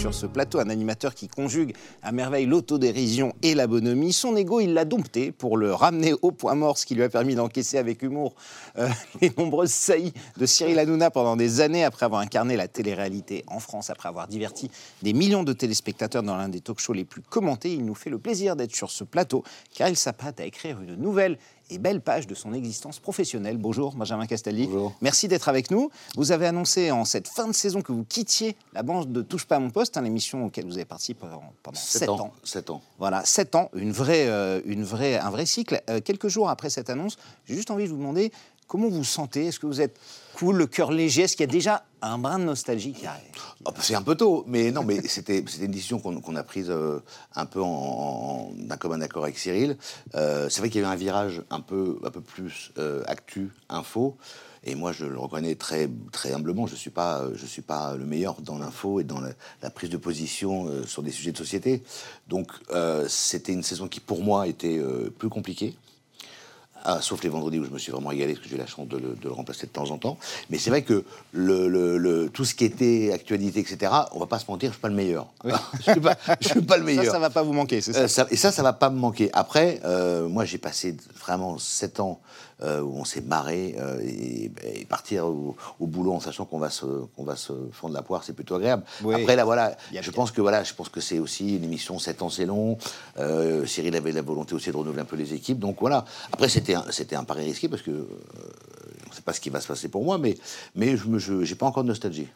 Sur ce plateau, un animateur qui conjugue à merveille l'autodérision et la bonhomie. Son ego, il l'a dompté pour le ramener au point mort, ce qui lui a permis d'encaisser avec humour euh, les nombreuses saillies de Cyril Hanouna pendant des années après avoir incarné la télé-réalité en France, après avoir diverti des millions de téléspectateurs dans l'un des talk-shows les plus commentés. Il nous fait le plaisir d'être sur ce plateau car il s'apprête à écrire une nouvelle et belle page de son existence professionnelle. Bonjour Benjamin Castaldi. Bonjour. Merci d'être avec nous. Vous avez annoncé en cette fin de saison que vous quittiez la bande de Touche pas à mon poste, hein, l'émission auquel vous avez participé pendant, pendant 7 ans. 7 ans. Voilà, 7 ans, une vraie, euh, une vraie, un vrai cycle. Euh, quelques jours après cette annonce, j'ai juste envie de vous demander comment vous vous sentez. Est-ce que vous êtes cool, le cœur léger? Est-ce qu'il y a déjà un brin de nostalgie qui arrive Ah, bah, c'est un peu tôt, mais non, mais c'était une décision qu'on a prise euh, un peu en, d'un commun accord avec Cyril. Euh, c'est vrai qu'il y a un virage un peu, un peu plus euh, actu, info. Et moi, je le reconnais très, très humblement. Je suis pas, je suis pas le meilleur dans l'info et dans la, prise de position euh, sur des sujets de société. Donc, c'était une saison qui, pour moi, était plus compliquée. Ah, sauf les vendredis où je me suis vraiment régalé, parce que j'ai eu la chance de le, de le remplacer de temps en temps. Mais c'est vrai que le, le- le- tout ce qui était actualité, etc., on va pas se mentir, je suis pas le meilleur. je suis pas, je suis pas le meilleur. Ça, ça va pas vous manquer, c'est ça? Euh, ça- et ça, ça va pas me manquer. Après, euh, moi, j'ai passé vraiment sept ans euh, où on s'est marré euh, et, et partir au, au boulot en sachant qu'on va se qu'on va se fendre la poire, c'est plutôt agréable. Oui. Après, là, voilà, je bien. pense que voilà, je pense que c'est aussi une émission sept ans, c'est long. Euh, Cyril avait la volonté aussi de renouveler un peu les équipes, donc voilà. Après, c'était un, c'était un pari risqué parce que on ne sait pas ce qui va se passer pour moi, mais mais je j'ai pas encore de nostalgie.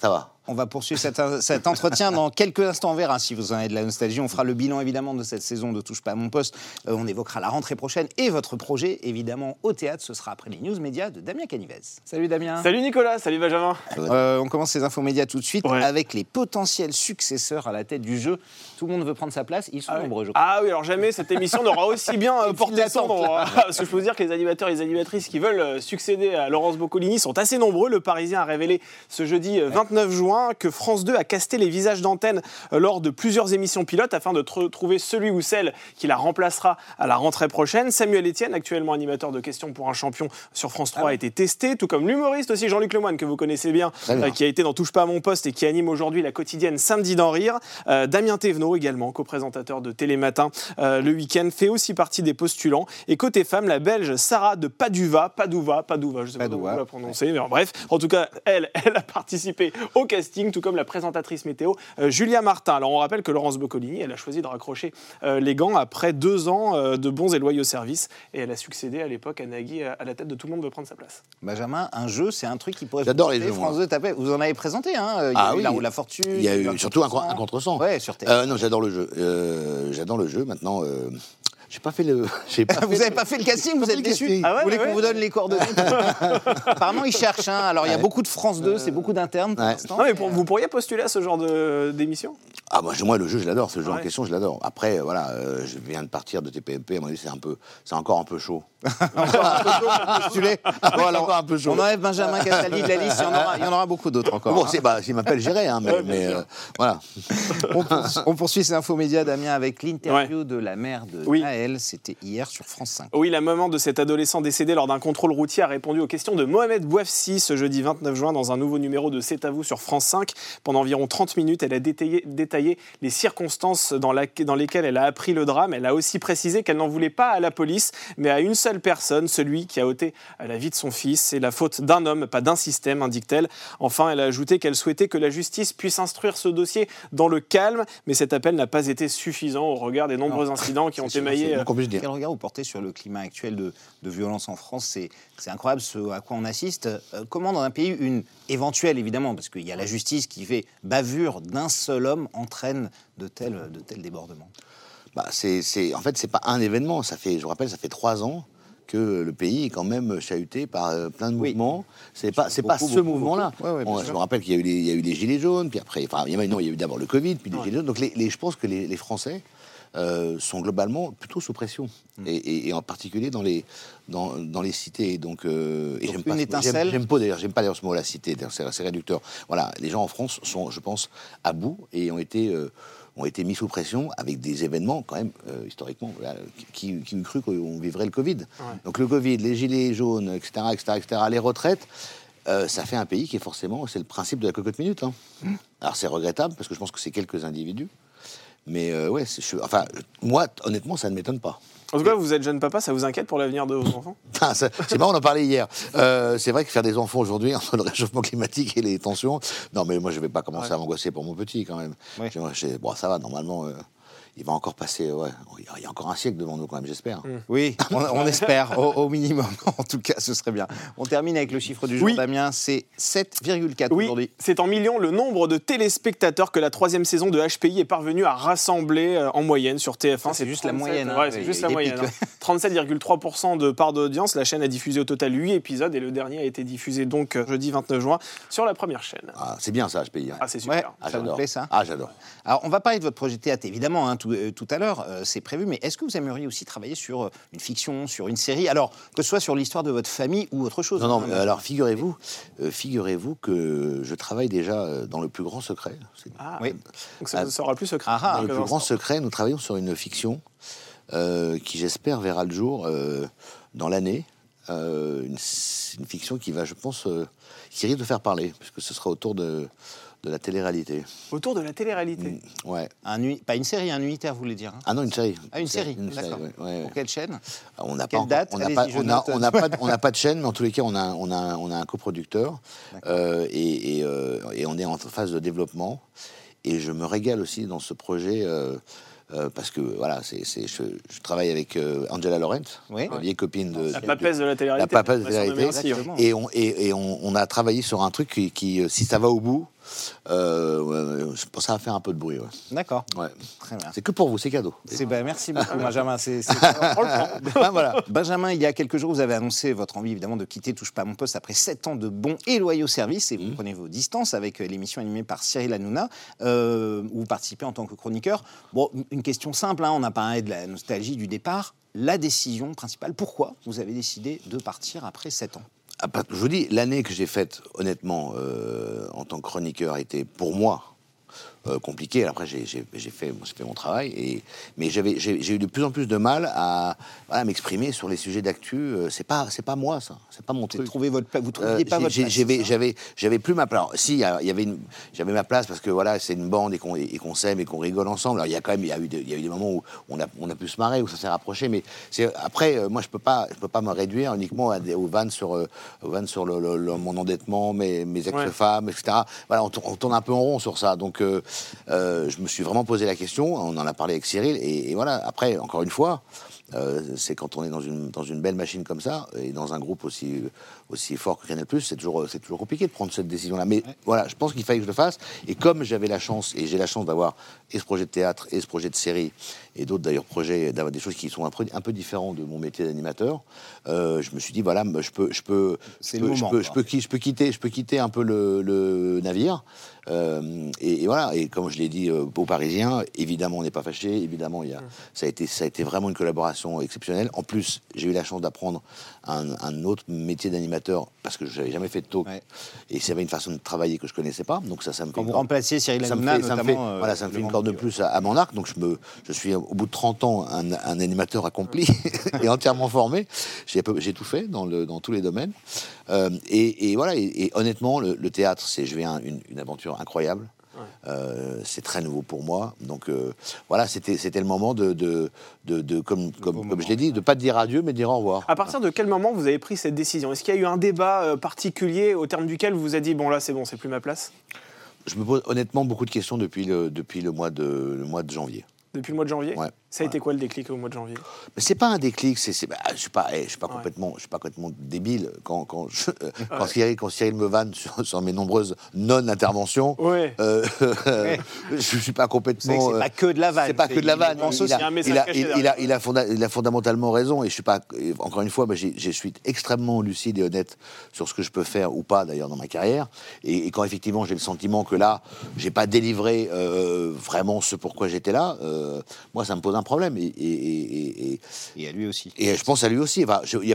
Ça va. On va poursuivre cet, cet entretien dans quelques instants. On verra si vous en avez de la nostalgie. On fera le bilan évidemment de cette saison de Touche pas à mon poste. Euh, on évoquera la rentrée prochaine et votre projet évidemment au théâtre. Ce sera après les news médias de Damien Canivez. Salut Damien. Salut Nicolas, salut Benjamin. Euh, on commence ces infos médias tout de suite Ouais. avec les potentiels successeurs à la tête du jeu. Tout le monde veut prendre sa place. Ils sont Ah oui. nombreux, je crois. Ah oui, alors jamais cette émission n'aura aussi bien euh, porté son nom. hein. Parce que je peux vous dire que les animateurs et les animatrices qui veulent succéder à Laurence Boccolini sont assez nombreux. Le Parisien a révélé ce jeudi euh, 29 juin que France 2 a casté les visages d'antenne euh, lors de plusieurs émissions pilotes afin de tr- trouver celui ou celle qui la remplacera à la rentrée prochaine. Samuel Etienne, actuellement animateur de questions pour un champion sur France 3, a été testé, tout comme l'humoriste aussi Jean-Luc Lemoyne, que vous connaissez bien, euh, qui a été dans Touche pas à mon poste et qui anime aujourd'hui la quotidienne Samedi d'en rire. Euh, Damien Thévenot également, co-présentateur de Télématin euh, le week-end, fait aussi partie des postulants. Et côté femme, la belge Sarah de Paduva, Padouva, Padouva, je sais pas comment vous la prononcer, mais bref, en tout cas, elle, elle a participé au casting, tout comme la présentatrice météo euh, Julia Martin. Alors on rappelle que Laurence Boccolini, elle a choisi de raccrocher euh, les gants après deux ans euh, de bons et loyaux services, et elle a succédé à l'époque à Nagui à à la tête de Tout le monde veut prendre sa place. Benjamin, un jeu, c'est un truc qui pourrait. J'adore les vous jeux, France moi. 2 tapait. Vous en avez présenté, hein Il y a Ah eu oui. la roue de la fortune. Il y a eu un surtout un, contresens. un contresens. Ouais, sur Terre. Euh, non, j'adore le jeu. Euh, j'adore le jeu. Maintenant, euh, j'ai pas fait le. j'ai pas Vous n'avez le- pas fait le casting, vous êtes déçu. Ah ouais, Vous voulez ouais, qu'on vous donne les coordonnées Apparemment, ils cherchent. hein. Alors, il y a beaucoup de France 2, c'est beaucoup d'internes pour l'instant. Pour- vous pourriez postuler à ce genre de- d'émission? Ah moi, je- moi le jeu je l'adore, ce jeu en Ouais. question je l'adore. Après voilà, euh, je viens de partir de TPMP, à mon avis c'est un peu, c'est encore un peu chaud. Postulé. Ah oui, Bon, alors, encore un peu chaud. on enlève Benjamin Castaldi de la liste, il y en aura, il y en aura beaucoup d'autres encore. Bon hein. c'est bah s'il m'appelle j'irai hein, mais, mais, euh, voilà. on, poursuit, on poursuit ces infos médias, Damien, avec l'interview de la mère de Oui. Naël. C'était hier sur France 5. Oui, la maman de cet adolescent décédé lors d'un contrôle routier a répondu aux questions de Mohamed Bouafsi ce jeudi 29 juin dans un nouveau numéro de C'est à vous sur France 5. Pendant environ 30 minutes, elle a détaillé, les circonstances dans, la- dans lesquelles elle a appris le drame. Elle a aussi précisé qu'elle n'en voulait pas à la police, mais à une seule personne, celui qui a ôté la vie de son fils. C'est la faute d'un homme, pas d'un système, indique-t-elle. Enfin, elle a ajouté qu'elle souhaitait que la justice puisse instruire ce dossier dans le calme, mais cet appel n'a pas été suffisant au regard des nombreux incidents qui ont émaillé. Dire. Quel regard vous portez sur le climat actuel de, de violence en France C'est incroyable ce à quoi on assiste. Euh, comment dans un pays, une éventuelle évidemment, parce qu'il y a la justice qui fait bavure d'un seul homme, entraîne de tels, de tels débordements? Bah, c'est, en fait, c'est pas un événement. Ça fait, je vous rappelle, ça fait trois ans que le pays est quand même chahuté par euh, plein de Oui. mouvements. C'est pas, c'est pas ce mouvement-là. Ouais, ouais, je me rappelle qu'il y a eu les, il y a eu les gilets jaunes, puis après, enfin, non, il y a eu d'abord le Covid, puis les gilets jaunes. Donc, les, les- je pense que les, les Français euh, sont globalement plutôt sous pression, Mm. et, et- et en particulier dans les, dans, dans les cités. Donc, euh, et Donc, j'aime une pas, ce- étincelle. j'aime- pas d'ailleurs, j'aime pas d'ailleurs ce mot-là, cité. d'ailleurs, C'est, c'est réducteur. Voilà, les gens en France sont, je pense, à bout et ont été euh, ont été mis sous pression avec des événements quand même euh, historiquement qui, qui eût cru qu'on vivrait le Covid. Donc le Covid, les gilets jaunes, etc., etc., etc., les retraites, euh, ça fait un pays qui est forcément, c'est le principe de la cocotte minute. hein. Alors c'est regrettable parce que je pense que c'est quelques individus, mais euh, ouais, je- enfin moi honnêtement ça ne m'étonne pas. En tout cas, vous êtes jeune papa, ça vous inquiète pour l'avenir de vos enfants? Ah, c'est marrant, on en parlait hier. Euh, c'est vrai que faire des enfants aujourd'hui, entre le réchauffement climatique et les tensions, non, mais moi, je vais pas commencer à m'angoisser pour mon petit quand même. Ouais. Bon, ça va, normalement, euh, il va encore passer. Ouais, il y a encore un siècle devant nous quand même, j'espère. Oui, on, on espère, au, au minimum. En tout cas, ce serait bien. On termine avec le chiffre du jour, Oui. Damien. C'est 7,4 Oui, aujourd'hui. c'est en millions le nombre de téléspectateurs que la troisième saison de HPI est parvenue à rassembler euh, en moyenne sur TF1. Ça, c'est juste la 37, moyenne, hein. Ouais, c'est Il y juste a la des moyenne. pics. hein. 37,3% de part d'audience. La chaîne a diffusé au total 8 épisodes et le dernier a été diffusé donc euh, jeudi 29 juin sur la première chaîne. Ah, c'est bien ça, HPI. ouais. Ah, c'est Ouais, super. Ah, ça vous j'adore. plaît ça Ah, j'adore. Alors, on va parler de votre projet théâtre, évidemment, hein, tout, euh, tout à l'heure, euh, c'est prévu, mais est-ce que vous aimeriez aussi travailler sur euh, une fiction, sur une série? Alors, que ce soit sur l'histoire de votre famille ou autre chose Non, non, hein, mais alors figurez-vous, euh, figurez-vous que je travaille déjà dans le plus grand secret. Ah, Oui. Donc ça Ah. ne sera plus secret. Ah, ah. Dans le plus grand secret, nous travaillons sur une fiction euh, qui, j'espère, verra le jour euh, dans l'année. Euh, une, une fiction qui va, je pense, euh, qui risque de faire parler, puisque ce sera autour de, de la télé-réalité. Autour de la télé-réalité. Ouais. un uni- Pas une série, un unitaire, vous voulez dire hein? Ah non, une série. Ah, une série, Une série, d'accord. ouais, ouais, ouais. Pour quelle chaîne? On n'a Quelle pas, date? on n'a pas, je on a- note. on n'a pas, on n'a pas de chaîne, mais en tous les cas, on a, on a, on a un coproducteur euh, et, et, euh, et on est en phase de développement. Et je me régale aussi dans ce projet euh, euh, parce que voilà, c'est, je, je travaille avec euh, Angela Laurent, Oui. la vieille copine de, La papesse de la télé-réalité. la papesse de la télé-réalité. ouais. Exactement. Et, on, et, et on, on a travaillé sur un truc qui, qui, si ça va au bout, euh, je ça va faire un peu de bruit. Ouais. D'accord, Ouais. très bien. C'est que pour vous, c'est cadeau. C'est- ben, merci beaucoup, Benjamin. c'est- c'est- On le prend. Ah, voilà. Benjamin, il y a quelques jours, vous avez annoncé votre envie évidemment de quitter Touche pas à mon poste après 7 ans de bons et loyaux services et vous prenez vos distances avec euh, l'émission animée par Cyril Hanouna euh, où vous participez en tant que chroniqueur. Bon, une question simple, hein, on a parlé de la nostalgie du départ. La décision principale, pourquoi vous avez décidé de partir après 7 ans? Ah, Je vous dis, l'année que j'ai faite, honnêtement, euh, en tant que chroniqueur, était pour moi euh, compliquée. Après, j'ai fait, mon travail, et, mais j'ai eu de plus en plus de mal à, à m'exprimer sur les sujets d'actu. Euh, C'est pas, pas moi, ça. C'est pas mon Vous truc. trouvez votre vous trouviez Euh, pas votre place, j'avais, plus ma place. Alors, si, il y avait j'avais ma place parce que voilà, c'est une bande et qu'on, qu'on s'aime et qu'on rigole ensemble. Alors, il y a quand même, il y a eu, des, il y a eu des moments où on a, on a pu se marrer, où ça s'est rapproché, mais après, moi, je peux pas, je peux pas me réduire uniquement à des, aux vannes sur, aux vannes sur le, le- le- mon endettement, mes, mes ex-femmes, etc. Voilà, on, tourne- on tourne un peu en rond sur ça. Donc, euh, je me suis vraiment posé la question. On en a parlé avec Cyril, et, et voilà. Après, encore une fois. Euh, c'est quand on est dans une, dans une belle machine comme ça, et dans un groupe aussi, aussi fort que Canal+, c'est toujours, c'est toujours compliqué de prendre cette décision-là. Mais voilà, je pense qu'il fallait que je le fasse. Et comme j'avais la chance, et j'ai la chance d'avoir et ce projet de théâtre, et ce projet de série, et d'autres d'ailleurs projets, d'avoir des choses qui sont un peu, un peu différents de mon métier d'animateur, euh, je me suis dit, voilà, je peux... Je peux, je peux, je peux, je peux, qui- je peux quitter, je peux quitter un peu le, le navire. Euh, et, et voilà, et comme je l'ai dit aux Parisiens, évidemment on n'est pas fâché, évidemment il y a, ça, a été, ça a été vraiment une collaboration exceptionnelle. En plus, j'ai eu la chance d'apprendre un, un autre métier d'animateur parce que je n'avais jamais fait de talk Ouais. et c'est une façon de travailler que je connaissais pas. Donc ça, ça me fait Quand vous remplaciez Cyril ça Hanouna, ça me fait- euh, voilà, ça me fait une corde de plus à, à mon arc. Donc je, me, je suis au bout de 30 ans un, un animateur accompli et entièrement formé. J'ai tout fait dans, le, dans tous les domaines. Euh, et, et voilà, et, et honnêtement, le, le théâtre, c'est je vais un- une, une aventure incroyable. Euh, c'est très nouveau pour moi. Donc euh, voilà, c'était c'était le moment de, de, de, de- comme, comme, comme je l'ai dit, de pas te dire adieu, mais de dire au revoir. À partir de quel moment vous avez pris cette décision? Est-ce qu'il y a eu un débat euh, particulier au terme duquel vous vous êtes dit bon là c'est bon, c'est plus ma place? Je me pose honnêtement beaucoup de questions depuis le, depuis le, mois, de, le mois de janvier. Depuis le mois de janvier Ouais. Ça a été quoi le déclic au mois de janvier? Mais c'est pas un déclic, c'est, bah, je suis pas, eh, je suis pas Ouais. complètement, je suis pas complètement débile quand quand, je- euh, quand, Cyril, quand Cyril me vanne sur, sur mes nombreuses non-interventions. Ouais. euh, je suis pas C'est complètement. c'est euh, pas que de la vanne. C'est pas que de la il vanne. Il a fondamentalement raison. Et je suis pas. Encore une fois, j'ai- je suis extrêmement lucide et honnête sur ce que je peux faire ou pas d'ailleurs dans ma carrière. Et, et quand effectivement j'ai le sentiment que là, j'ai pas délivré euh, vraiment ce pourquoi j'étais là, euh, moi, ça me pose un problème. Et, et- et- et- Et à lui aussi. et je pense à lui aussi. Enfin, Il n'y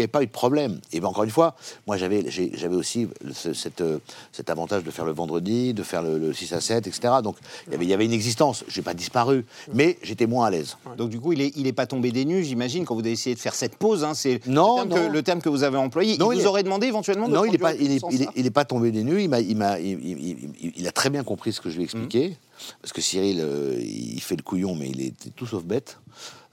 avait pas eu de problème. Et ben, encore une fois, moi j'avais, aussi ce- cette, euh, cet avantage de faire le vendredi, de faire le, le 6 à 7, etc. Donc il y avait, il y avait une existence. Je n'ai pas disparu, mais j'étais moins à l'aise. Donc du coup, il est, il est pas tombé des nues, j'imagine, quand vous avez essayé de faire cette pause. hein, c'est Non, le, terme non. Que, le terme que vous avez employé. Non, il, il vous est- aurait demandé éventuellement de Non, il n'est pas, il est, il est- pas tombé des nues. Il, m'a, il, m'a, il, il- il- il a très bien compris ce que je lui ai expliqué. Parce que Cyril, euh, il fait le couillon, mais il est tout sauf bête.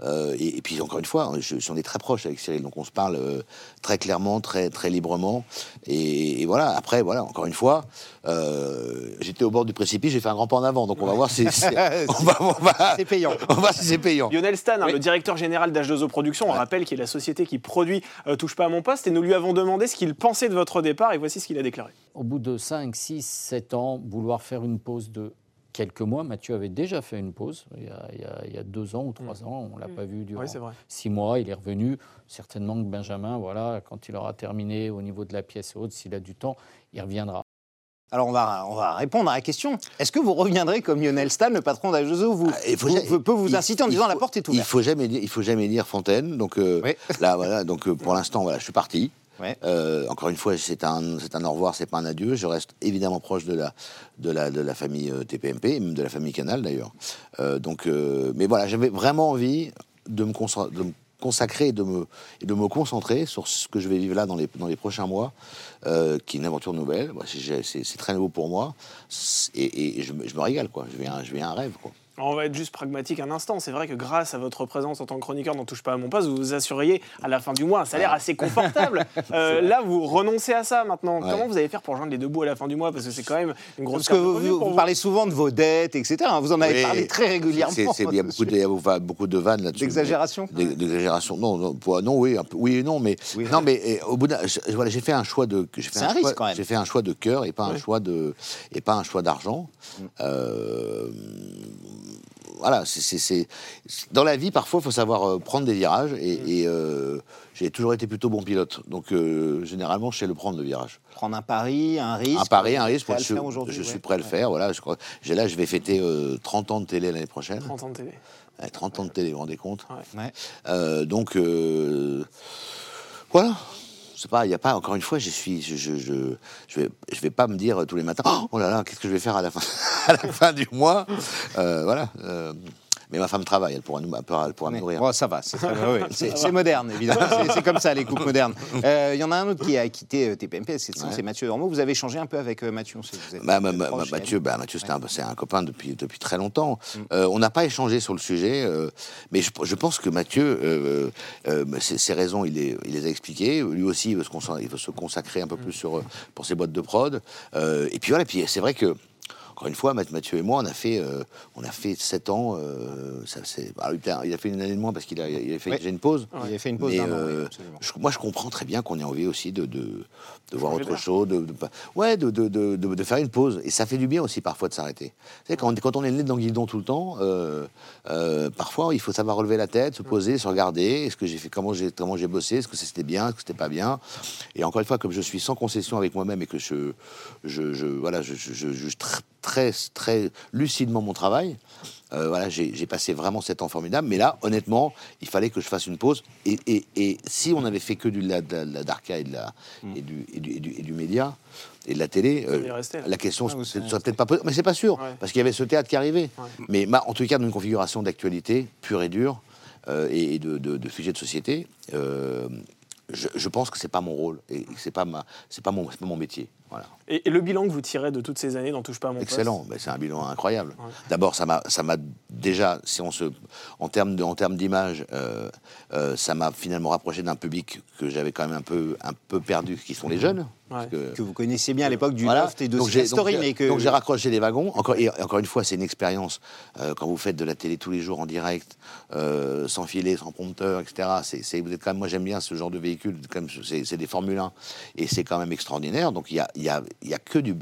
Euh, et, et puis encore une fois, je, on est très proche avec Cyril, donc on se parle euh, très clairement, très très librement. Et, et voilà. Après, voilà, encore une fois, euh, j'étais au bord du précipice, j'ai fait un grand pas en avant. Donc on va voir si si- on va, on va- C'est payant. on va voir si c'est payant. Lionel Stan, hein, Oui. le directeur général d'H2O Productions, on rappelle qu'il est la société qui produit euh, Touche pas à mon poste, et nous lui avons demandé ce qu'il pensait de votre départ, et voici ce qu'il a déclaré. Au bout de 5, 6, 7 ans, vouloir faire une pause de quelques mois, Mathieu avait déjà fait une pause il y a, il y a- il y a deux ans ou trois ans, on ne l'a pas vu durant Oui, c'est vrai. six mois, il est revenu. Certainement que Benjamin, voilà, quand il aura terminé au niveau de la pièce haute, s'il a du temps, il reviendra. Alors on va, on va répondre à la question. Est-ce que vous reviendrez comme Lionel Stan, le patron d'Agezo, vous, Ah, il faut vous- peut vous il- inciter en il disant faut- la porte est Il ouverte faut jamais dire, il faut jamais dire Fontaine. Donc euh, Oui. là, voilà. Donc euh, pour l'instant, voilà, je suis parti. Euh, encore une fois, c'est un, c'est un au revoir, c'est pas un adieu. Je reste évidemment proche de la, de la, de la famille euh, TPMP, même de la famille Canal d'ailleurs. Euh, donc, mais voilà, j'avais vraiment envie de me, consacrer et de me, et de me concentrer sur ce que je vais vivre là dans les, dans les prochains mois, qui est une aventure nouvelle. Moi, c'est- très nouveau pour moi et, je, me, je me régale, quoi. Je un, je vis un rêve, quoi. On va être juste pragmatique un instant. C'est vrai que grâce à votre présence en tant que chroniqueur dans Touche pas à mon poste, vous vous assuriez à la fin du mois un salaire assez confortable. Euh, là, vous renoncez à ça maintenant. Ouais. Comment vous allez faire pour joindre les deux bouts à la fin du mois? Parce que c'est quand même une grosse Parce que vous, parlez souvent de vos dettes, etc. Vous en avez Oui. parlé très régulièrement. Il y a beaucoup de, beaucoup- vannes là-dessus. D'exagération D'ex- D'exagération. Non, non, pour- non, oui, un peu- oui et non, mais Oui. non, mais au bout d'un, voilà, j'ai fait un choix de, C'est un risque, choix- quand même. J'ai fait un choix de cœur et pas un Oui. choix de, et pas un choix d'argent. Mm. Euh, voilà, c'est- dans la vie parfois il faut savoir euh, prendre des virages et, Mm. et, euh, j'ai toujours été plutôt bon pilote, donc euh, généralement je sais le prendre le virage. Prendre un pari, un risque. Un pari, un risque, Prêt à moi, le je, faire aujourd'hui, je ouais. suis prêt à le faire. Voilà, je crois. J'ai là, je vais fêter euh, 30 ans de télé l'année prochaine. 30 ans de télé. Ouais, 30 ans de télé, vous vous rendez compte? Ouais. Euh, Donc, euh, voilà. C'est pas, il y a pas, encore une fois, je suis, je, je, je, je vais, je vais pas me dire tous les matins, oh là là, qu'est-ce que je vais faire à la fin, à la fin du mois? Euh, Voilà. euh, mais ma femme travaille, elle pourra nous, elle pourra, elle pourra nourrir. Bon, ça va, c'est ouais, moderne, évidemment. C'est- comme ça, les couples modernes. Euh, Il y en a un autre qui a quitté euh, TPMP, c'est Ouais. Mathieu Ormeau. Vous avez changé un peu avec euh, Mathieu on sait que vous êtes- Bah, bah, bah, proche, Mathieu, Mathieu c'est un, copain depuis, depuis très longtemps. Mm. Euh, on n'a pas échangé sur le sujet, euh, mais je, je pense que Mathieu, ses, ses raisons, il les, il les a expliquées. Lui aussi, il veut se, consa- il veut se consacrer un peu plus sur, pour ses boîtes de prod. Et puis voilà, puis c'est vrai que. Encore une fois, Math- Mathieu et moi, on a fait, euh, on a fait 7 ans. euh, ça, il a- a fait une année de moins parce qu'il a, il a fait une pause. Il avait fait une pause Mais, d'un an, euh, oui, absolument. je- moi, je comprends très bien qu'on ait envie aussi de, de, de voir autre chose, de, de ouais, faire une pause. Et ça fait du bien aussi parfois de s'arrêter. Quand, on- quand on est nez dans le guidon tout le temps, euh, euh, parfois il faut savoir relever la tête, se poser, se regarder. Est-ce que j'ai fait comment j'ai comment j'ai bossé Est-ce que c'était bien Est-ce que c'était pas bien Et encore une fois, comme je suis sans concession avec moi-même et que je, je, je- voilà, je, très très lucidement mon travail. euh, voilà, j'ai passé vraiment sept ans formidables, mais là, honnêtement, il fallait que je fasse une pause. Et, et- et si on avait fait que du, de la, la- de la darka et, de la, et, du, et, du, et du- et du média et de la télé, euh, la question Ah, serait peut-être pas posée. Mais c'est pas sûr, Ouais. parce qu'il y avait ce théâtre qui arrivait. Ouais. Mais ma- en tout cas, dans une configuration d'actualité pure et dure euh, et, et de, de, de sujet de société, euh, je, je pense que c'est pas mon rôle et c'est pas ma, c'est pas mon, pas mon métier. Voilà. Et, et le bilan que vous tirez de toutes ces années n'en touche pas à mon Excellent, poste? Mais c'est un bilan incroyable. Ouais. D'abord, ça m'a, ça m'a déjà, si on se, en termes de, en termes d'image, euh, euh, ça m'a finalement rapproché d'un public que j'avais quand même un peu, un peu perdu, qui sont les jeunes. parce Ouais. que- Que vous connaissiez bien à l'époque du Voilà. Loft et de donc j'ai, Story, donc mais que. donc j'ai raccroché les wagons. Encore, et encore une fois, c'est une expérience. Euh, quand vous faites de la télé tous les jours en direct, euh, sans filet, sans prompteur, etc. C'est, c'est- vous êtes quand même, moi j'aime bien ce genre de véhicule. Comme c'est, c'est des Formule 1 et c'est quand même extraordinaire. Donc il y a, il y a, y a que du,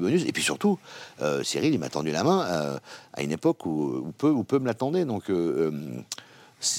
bonus. Et puis surtout, euh, Cyril, il m'a tendu la main euh, à une époque où, peu, me l'attendaient. Donc euh,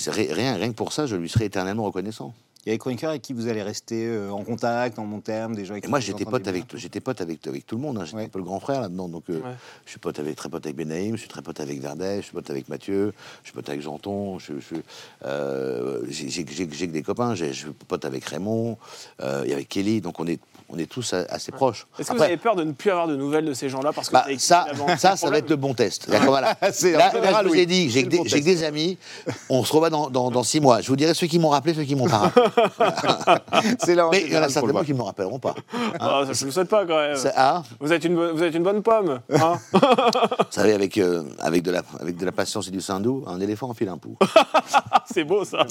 rien, rien que pour ça, je lui serai éternellement reconnaissant. Il y a chroniqueurs avec qui vous allez rester euh, en contact, en bon terme, des gens avec Et qui moi, vous j'étais pote avec, j'étais pote avec, avec tout le monde. hein. J'étais Ouais. un peu le grand frère là-dedans. Donc, euh, Ouais. je suis pote avec, très pote avec Benaïm, je suis très pote avec Verdet, je suis pote avec Mathieu, je suis pote avec Janton, je, je- euh, j'ai, j'ai- j'ai- j'ai que des copains. J'ai- je suis pote avec Raymond euh, et avec Kelly. Donc, on est, on est tous assez proches. Est-ce que vous avez peur de ne plus avoir de nouvelles de ces gens-là parce que bah, ça, ça, ça va être le bon test. D'accord, voilà. C'est- en là, général, je vous ai dit, j'ai que, bon des amis. On se revoit dans, dans, dans six mois. Je vous dirai ceux qui m'ont rappelé, ceux qui m'ont pas rappelé. C'est là en Mais il y en a certainement qui ne me rappelleront pas. Ah, ça, je ne le souhaite pas quand même. Ça- ah, Vous êtes une, bo- vous êtes une bonne pomme. hein Vous savez, avec, euh, avec, de la, avec de la patience et du saindoux, un éléphant enfile un pou. c'est beau ça.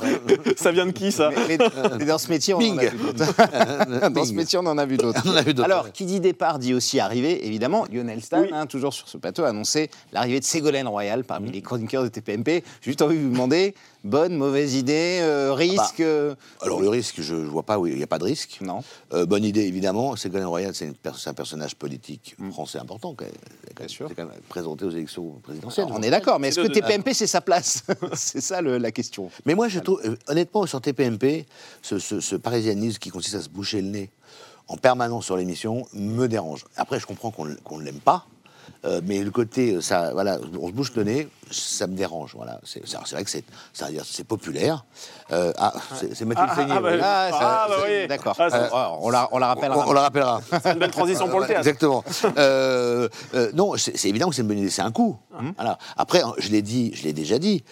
ça vient de qui ça Mais, mais- mais dans ce métier, on en a vu d'autres. Dans ce Bing. métier, on en a vu d'autres. On en a vu d'autres, Alors, qui dit départ dit aussi arrivée, évidemment. Lionel Stan, Oui. hein, toujours sur ce plateau, a annoncé l'arrivée de Ségolène Royal parmi les chroniqueurs de TPMP. J'ai juste envie de vous demander, bonne, mauvaise idée, euh, risque euh, Alors le risque, je ne vois pas, il n'y a pas de risque. Non. Euh, bonne idée, évidemment. Ségolène Royal, c'est un personnage politique français important. quand même. Même- sûr. c'est quand même présenté aux élections présidentielles. On est d'accord, mais est-ce que TPMP, c'est sa place C'est ça le- la question. Mais moi, je trouve, euh, honnêtement, sur TPMP, ce, ce- ce parisianisme qui consiste à se boucher le nez en permanence sur l'émission me dérange. Après, je comprends qu'on ne l'aime pas. Euh, mais le côté, euh, ça, voilà, on se bouche le nez, ça me dérange. Voilà, c'est vrai que c'est, c'est populaire. Euh, ah, c'est c'est Mathilde Ah, Seigné, ah, bah. Ah, ça- bah oui. D'accord. Ah, on, la, on la rappellera. on, on la rappellera. C'est une belle transition pour le théâtre. Exactement. Non, c'est évident que c'est une bonne idée, c'est un coup. Voilà. Après, je l'ai dit, je l'ai déjà dit,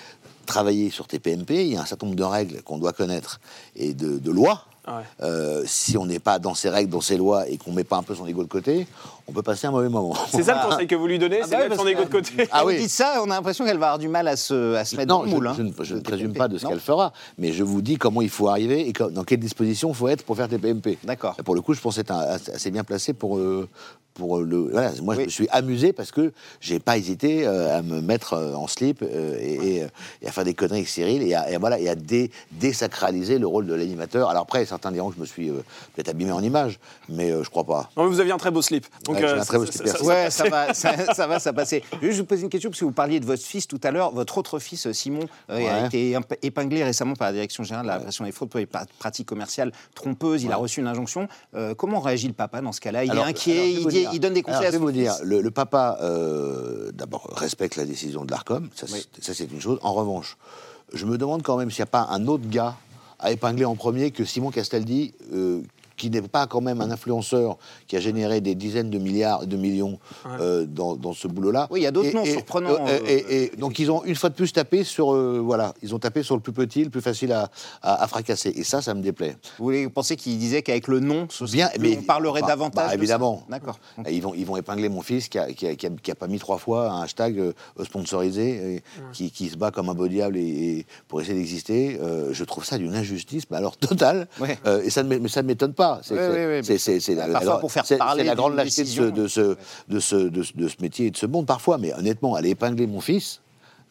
travailler sur TPMP, il y a un certain nombre de règles qu'on doit connaître et de, de lois. Ouais. Euh, si on n'est pas dans ces règles, dans ces lois et qu'on met pas un peu son ego de côté, on peut passer un mauvais moment. C'est ça le conseil que vous lui donnez, c'est bah mettre son ego de côté. Ah Vous oui. dites ça, on a l'impression qu'elle va avoir du mal à se, à se mettre Non, dans le je, moule. hein, je ne, je ne présume pas de ce qu'elle fera, mais je vous dis comment il faut arriver et dans quelles dispositions il faut être pour faire TPMP. D'accord. Et Pour le coup, je pense être un- assez bien placé pour, euh, pour le. Voilà, moi, Oui. je me suis amusé parce que j'ai pas hésité euh, à me mettre euh, en slip euh, et, et, euh, et à faire des conneries avec Cyril et à, et voilà, et à dé- désacraliser le rôle de l'animateur. Alors après, certains diront que je me suis euh, peut-être abîmé en image, mais euh, je crois pas. Non, mais vous aviez un très beau slip. Donc, Ouais, j'ai euh, un très beau Ouais, ça va, ça, ça va, ça passer. Je vais juste vous poser une question parce que vous parliez de votre fils tout à l'heure. Votre autre fils, Simon, euh, a été épinglé récemment par la Direction générale de la répression des fraudes pour les pra- pratiques commerciales trompeuses. Il a reçu une injonction. Euh, comment réagit le papa dans ce cas-là? Il Alors, est inquiet, alors, il, dire. donne des conseils Alors, à je vais vous dire, le, le papa, euh, d'abord, respecte la décision de l'ARCOM, ça, Oui. c'est- ça, c'est une chose. En revanche, je me demande quand même s'il n'y a pas un autre gars à épingler en premier que Simon Castaldi, euh, qui n'est pas quand même un influenceur qui a généré des dizaines de milliards, de millions euh, dans, dans ce boulot-là. Oui, il y a d'autres noms et- surprenants, euh, euh, et, et donc ils ont une fois de plus tapé sur, euh, voilà, ils ont tapé sur le plus petit, le plus facile à, à- à fracasser. Et ça, ça me déplaît. Vous voulez penser qu'il disait qu'avec le nom, ce Bien, serait- mais on parlerait bah, davantage bah, évidemment. D'accord. Ils vont, ils vont épingler mon fils qui a, qui a- qui a- qui a pas mis trois fois un hashtag euh, sponsorisé, et qui, qui se bat comme un beau diable et, et pour essayer d'exister. Euh, je trouve ça d'une injustice, mais alors totale. Ouais. Euh, et ça ne ça ne m'étonne pas. C'est Ouais, c'est- c'est la, Parfois, alors, pour faire c'est- parler c'est la grande lâcheté de ce, décision. de, ce, de, ce, de, ce- de ce métier et de ce monde parfois. Mais honnêtement, aller épingler mon fils.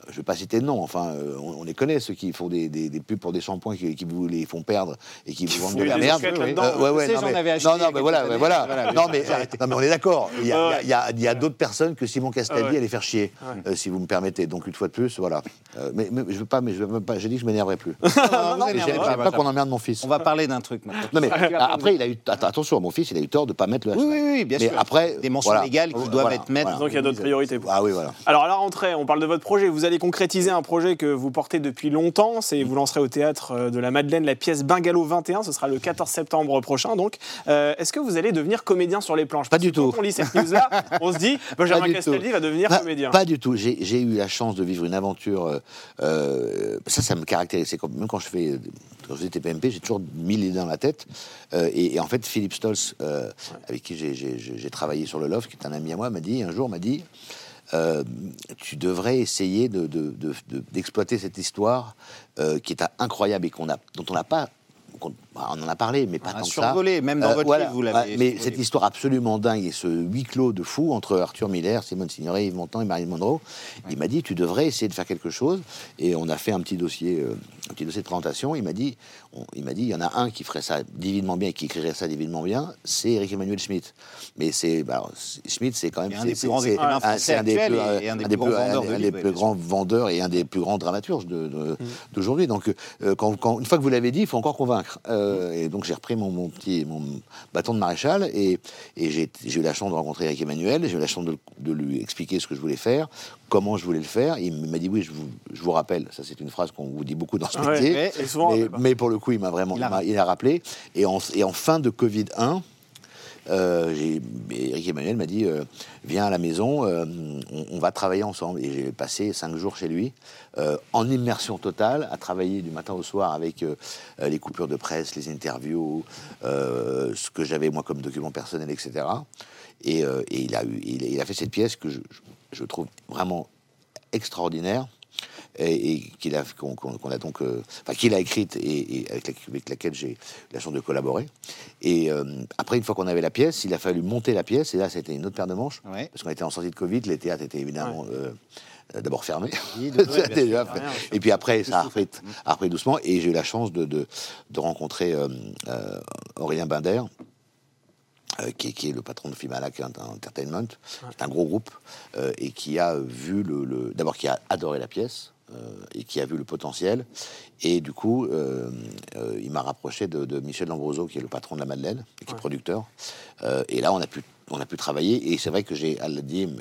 Je ne vais pas citer de nom, enfin, euh, on, on les connaît, ceux qui font des, des- des pubs pour des shampoings qui, qui vous les font perdre et qui vous vendent font de la merde. là-dedans. Euh, ouais, ouais, Je sais, non, j'en mais- avais acheté non, a non, mais voilà, mais voilà. Voilà, non, mais, non, on est d'accord. Il y a, Ouais. il y a- y a d'autres personnes que Simon Castaldi Ah ouais. allait faire chier, euh, si vous me permettez. Donc, une fois de plus, voilà. Euh, mais, mais je veux pas, mais je veux même pas. J'ai dit que je m'énerverais plus. non, Mais mais J'aime on j'aime va- pas qu'on emmerde mon fils. On va parler d'un truc maintenant. Non, mais après, il a eu. att- Attention, mon fils, il a eu tort de pas mettre le. Oui, hashtag. oui, oui, bien Mais sûr. après, Des mentions légales qui doivent être mettre. Donc il y a d'autres priorités. Ah oui, voilà. Alors à la rentrée, on parle de votre projet. Vous allez allez concrétiser un projet que vous portez depuis longtemps. C'est vous lancerez au théâtre euh, de la Madeleine la pièce Bungalow 21. Ce sera le 14 septembre prochain. Donc, Euh, est-ce que vous allez devenir comédien sur les planches? Pas Parce du que quand tout. On lit cette news-là, on se dit Benjamin Castaldi tout. va devenir Pas- comédien. Pas du tout. J'ai eu la chance de vivre une aventure. euh, ça, ça me caractérise. Comme- Même quand je fais. Quand j'étais PMP, j'ai toujours mille idées dans la tête. Euh, et, et en fait, Philippe Stolz, euh, avec qui j'ai- travaillé sur le Loft, qui est un ami à moi, m'a dit un jour, m'a dit. Euh, tu devrais essayer de- de- de- de- d'exploiter cette histoire euh, qui est incroyable et dont on n'a pas. Bah, on en a parlé, mais pas On a tant que survolé, ça. même dans votre livre, vous l'avez Mais survolé. cette histoire absolument dingue et ce huis clos de fou entre Arthur Miller, Simone Signoret, Yves Montand et Marilyn Monroe, il m'a dit tu devrais essayer de faire quelque chose. Et on a fait un petit dossier, euh, un petit dossier de présentation. Il m'a dit, on- il m'a dit, il y en a un qui ferait ça divinement bien et qui écrirait ça divinement bien, c'est Eric Emmanuel Schmitt. Mais c'est, bah, c'est- Schmitt, c'est quand même un des plus grands écrivains français un des plus- vendeurs et un des plus grands dramaturges de- de- d'aujourd'hui. Donc, euh, quand, quand- une fois que vous l'avez dit, il faut encore convaincre. Euh, et donc, j'ai repris mon, mon petit mon bâton de maréchal et, et j'ai eu la chance de rencontrer Eric Emmanuel. J'ai eu la chance de, de lui expliquer ce que je voulais faire, comment je voulais le faire. Il m'a dit oui, je vous, je vous rappelle. Ça, c'est une phrase qu'on vous dit beaucoup dans ce métier. ouais, souvent, mais, pour le coup, il m'a vraiment a il a rappelé. Et en, et en fin de Covid 1, euh, Eric Emmanuel m'a dit euh, Viens à la maison, euh, on, va travailler ensemble. Et j'ai passé cinq jours chez lui, euh, en immersion totale, à travailler du matin au soir avec les coupures de presse, les interviews, ce que j'avais moi comme document personnel, etc. Et, il, a fait cette pièce que je trouve vraiment extraordinaire et, et qu'il a, qu'on, a donc, euh, enfin, qu'il a écrite et, et avec, la- avec laquelle j'ai eu la chance de collaborer. Et euh, après, une fois qu'on avait la pièce, il a fallu monter la pièce, et là, c'était une autre paire de manches, Ouais. parce qu'on était en sortie de Covid, les théâtres étaient évidemment euh, euh, d'abord fermés. Oui, déjà fait. Rien, et puis après, ça a repris, a repris doucement, et j'ai eu la chance de, de, de rencontrer Aurélien Binder, euh, qui, est, qui est le patron de Filmalak Entertainment, qui est un gros groupe, euh, et qui a vu le, le- d'abord qui a adoré la pièce. euh, et qui a vu le potentiel. Et du coup, il m'a rapproché de, de Michel Lambroso, qui est le patron de la Madeleine, et qui est producteur. Et là, on a pu, on a pu travailler. Et c'est vrai que j'ai,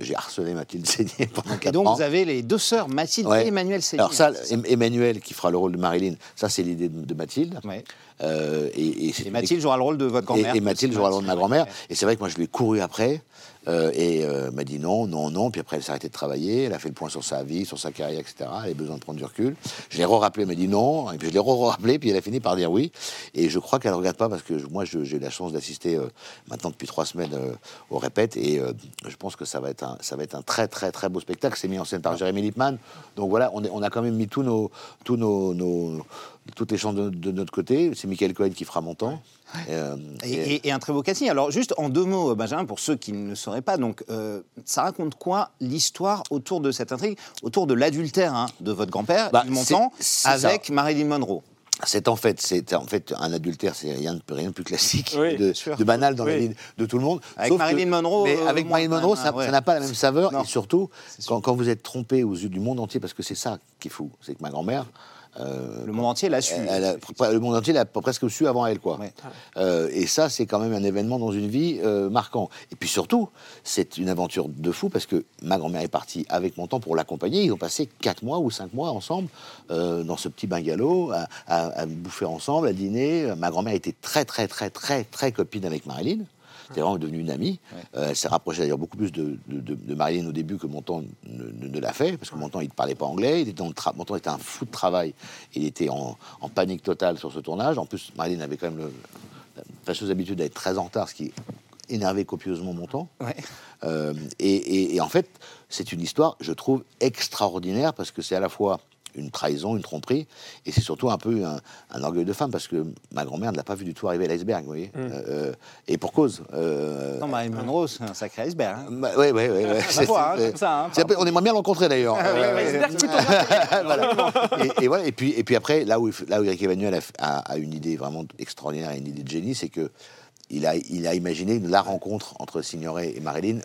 j'ai harcelé Mathilde Seigné pendant Et 4 donc, ans. vous avez les deux sœurs, Mathilde Ouais. et Emmanuel Seigné. Alors ça, Emmanuel, qui fera le rôle de Marilyn, ça c'est l'idée de, de Mathilde. Ouais. Euh, et, et Et Mathilde jouera le rôle de votre et, grand-mère. et Mathilde aussi, jouera le rôle de ma grand-mère. Et c'est vrai que moi, je lui ai couru après. Euh, et euh, m'a dit non, non, non. Puis après, elle s'est arrêtée de travailler. Elle a fait le point sur sa vie, sur sa carrière, etc. Elle avait besoin de prendre du recul. Je l'ai re-rappelé, elle m'a dit non. Et puis je l'ai re-rappelé. Puis elle a fini par dire oui. Et je crois qu'elle ne regarde pas parce que moi, j'ai eu la chance d'assister euh, maintenant depuis trois semaines au répète. Et je pense que ça va, être un, très, très, très beau spectacle. C'est mis en scène par Jérémy Lippmann. Donc voilà, on, a quand même mis tous nos, tous nos- toutes les chances de, de notre côté. C'est Michael Cohen qui fera mon temps. Euh, Et, et- et- et un très beau casting. Alors, juste en deux mots, Benjamin, pour ceux qui ne le sauraient pas, donc, euh, ça raconte quoi l'histoire autour de cette intrigue, autour de l'adultère hein, de votre grand-père, Bah, c'est avec Marilyn Monroe C'est en fait, c'est en fait un adultère, c'est rien, de- rien de plus classique, Oui, de, banal dans la vie de tout le monde. Avec Sauf que- Marilyn Monroe, mais euh, avec Marilyn Monroe, ça ouais. n'a pas la même saveur. Non. Et surtout, quand, quand vous êtes trompé aux yeux du monde entier, parce que c'est ça qui est fou, c'est que ma grand-mère, euh, Le monde entier l'a su. elle a- le monde entier l'a presque su avant elle, quoi. Ouais. Euh, et ça, c'est quand même un événement dans une vie euh, marquant. Et puis surtout, c'est une aventure de fou parce que ma grand-mère est partie avec mon temps pour l'accompagner. Ils ont passé 4 mois ou 5 mois ensemble dans ce petit bungalow, à, à- à bouffer ensemble, à dîner. Ma grand-mère était très, très, très, très, très copine avec Marilyn. C'est vraiment devenu une amie. Euh, elle s'est rapprochée d'ailleurs beaucoup plus de, de, de- Marilyn au début que Montand ne, ne- ne l'a fait, parce que Montand, il ne parlait pas anglais, il était en tra- Montand était un fou de travail, il était en, en panique totale sur ce tournage. En plus, Marilyn avait quand même le, la fâcheuse habitude d'être très en retard, ce qui énervait copieusement Montand. Ouais. Euh, et, et- et en fait, c'est une histoire, je trouve, extraordinaire, parce que c'est à la fois une trahison, une tromperie, et c'est surtout un peu un, un orgueil de femme, parce que ma grand-mère ne l'a pas vu du tout arriver à l'iceberg, vous voyez. Euh, euh, et pour cause. euh, Non, Marilyn Monroe, c'est un sacré iceberg. hein. bah, ouais, ouais, ouais. C'est- voit, hein, ça, hein, peu- on aimerait bien rencontrer d'ailleurs. Et, et voilà. Et puis, et puis après, là où, là où Eric Emmanuel a, a- a une idée vraiment extraordinaire, une idée de génie, c'est que il a, il a imaginé la rencontre entre Signoret et Marilyn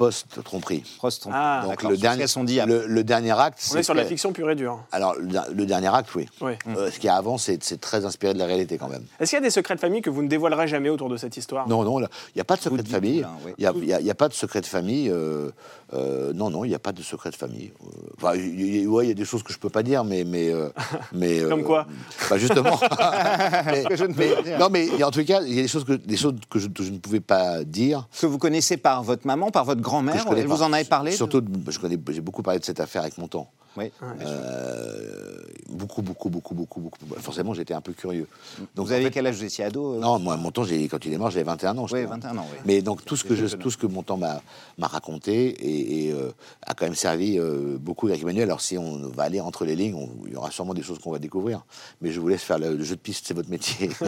post-tromperie. Ah, donc le dernier, qu'elles sont dit après. le, le dernier acte, On est sur de la fiction pure et dure. Alors, le, le dernier acte, oui. Oui. Euh, ce qu'il y a avant, c'est très inspiré de la réalité quand même. Est-ce qu'il y a des secrets de famille que vous ne dévoilerez jamais autour de cette histoire? Non, non, il n'y a pas de secret de famille. Il n'y a, pas de secret de famille. euh, euh, non, non, il n'y a pas de secret de famille. Euh, Enfin, il y, a- ouais, il y a des choses que je ne peux pas dire, mais. mais, euh, mais Comme euh, quoi bah, Justement. mais, Que je ne peux mais- pas dire. non, mais en tout cas, il y a des choses que, des choses que je, que je ne pouvais pas dire. Que vous connaissez par votre maman, par votre grand-mère vous en avez parlé de- Surtout, je connais, j'ai beaucoup parlé de cette affaire avec mon temps. Oui. Euh, beaucoup, beaucoup, beaucoup, beaucoup, beaucoup. Forcément, j'étais un peu curieux. Donc, Vous en avez fait, quel âge? Vous étiez ado euh? Non, moi, mon temps, quand il est mort, j'avais 21 ans. Oui, crois. 21 ans, oui. Mais donc, tout ce que, je, tout ce que mon temps m'a raconté et, et, euh, a quand même servi euh, beaucoup avec Emmanuel. Alors, si on va aller entre les lignes, on- il y aura sûrement des choses qu'on va découvrir. Mais je vous laisse faire le, le jeu de piste, c'est votre métier.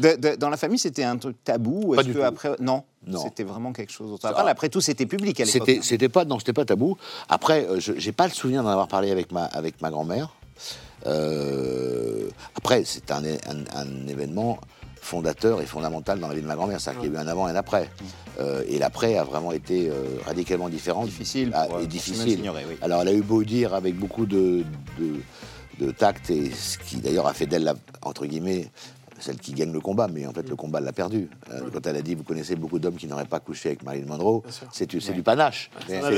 De- de- dans la famille, c'était un truc tabou ou Pas du que tout. après non, Non. c'était vraiment quelque chose. Après, après tout, c'était public à l'époque. C'était, c'était pas, non, c'était pas tabou. Après, euh, je j'ai pas le souvenir d'en avoir parlé avec ma, avec ma grand-mère. Euh, après, c'est un, un- un événement fondateur et fondamental dans la vie de ma grand-mère. C'est-à-dire qu'il y a eu un avant et un après. Euh, et l'après a vraiment été euh, radicalement différent. Difficile Ah, et difficile. oui. Alors, elle a eu beau dire avec beaucoup de, de, de tact, et ce qui d'ailleurs a fait d'elle, entre guillemets, celle qui gagne le combat, mais en fait le combat elle l'a perdu. Euh, Quand elle a dit, vous connaissez beaucoup d'hommes qui n'auraient pas couché avec Marilyn Monroe, c'est du, panache. Ça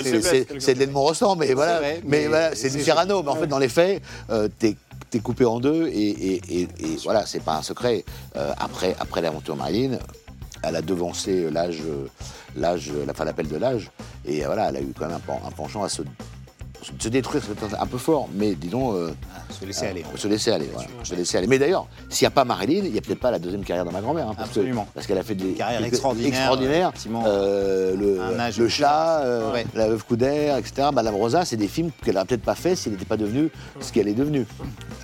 C'est- de l'Edmond Rostand, mais voilà, vrai, mais, mais voilà, c'est du Cyrano. Mais en fait, dans les faits, euh, t'es t'es coupé en deux, et, et- et- et voilà, c'est pas un secret. Euh, après après l'aventure Marilyn, elle a devancé l'âge, l'âge, la fin l'appel de l'âge, et voilà, elle a eu quand même un, un penchant à se, se détruire, c'est un peu fort, mais disons. euh, Se laisser aller. se laisser aller, voilà. Se laisser aller. Mais d'ailleurs, s'il n'y a pas Marilyn, il n'y a peut-être pas la deuxième carrière de ma grand-mère. hein, parce que- Absolument. parce qu'elle a fait des carrière quelques- extraordinaire. Euh, le, Un âge le plus chat, euh, Ouais. la veuve Coudert, etc. Madame Rosa, c'est des films qu'elle n'aurait peut-être pas fait si elle n'était pas devenue ce qu'elle est devenue.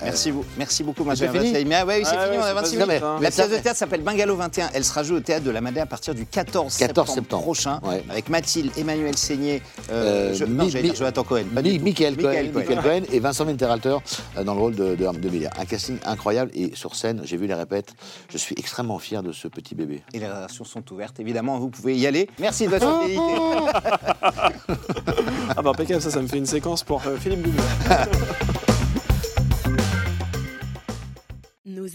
Merci, vous- merci beaucoup, Vassaï. Mais, ah ouais, oui, c'est Ah fini, ouais, on a ça 26 passe minutes. vite, hein. La pièce de théâtre s'appelle Bungalow 21. Elle sera jouée au théâtre de la Madeleine à partir du 14, 14 septembre, septembre. prochain, avec Mathilde, Emmanuel Seigné, euh, Euh, je- Mi- non, j'allais dire Mi- Jonathan Cohen. pas Mi-. Michael Cohen, Michael Cohen. Michael Cohen et Vincent Winterhalter euh, dans le rôle de, de, de Miller. Un casting incroyable et sur scène, j'ai vu les répètes. Je suis extrêmement fier de ce petit bébé. Et les réservations sont ouvertes, évidemment, vous pouvez y aller. Merci de votre fidélité. Ah bah impeccable, ça, ça me fait une séquence pour euh, Philippe Double.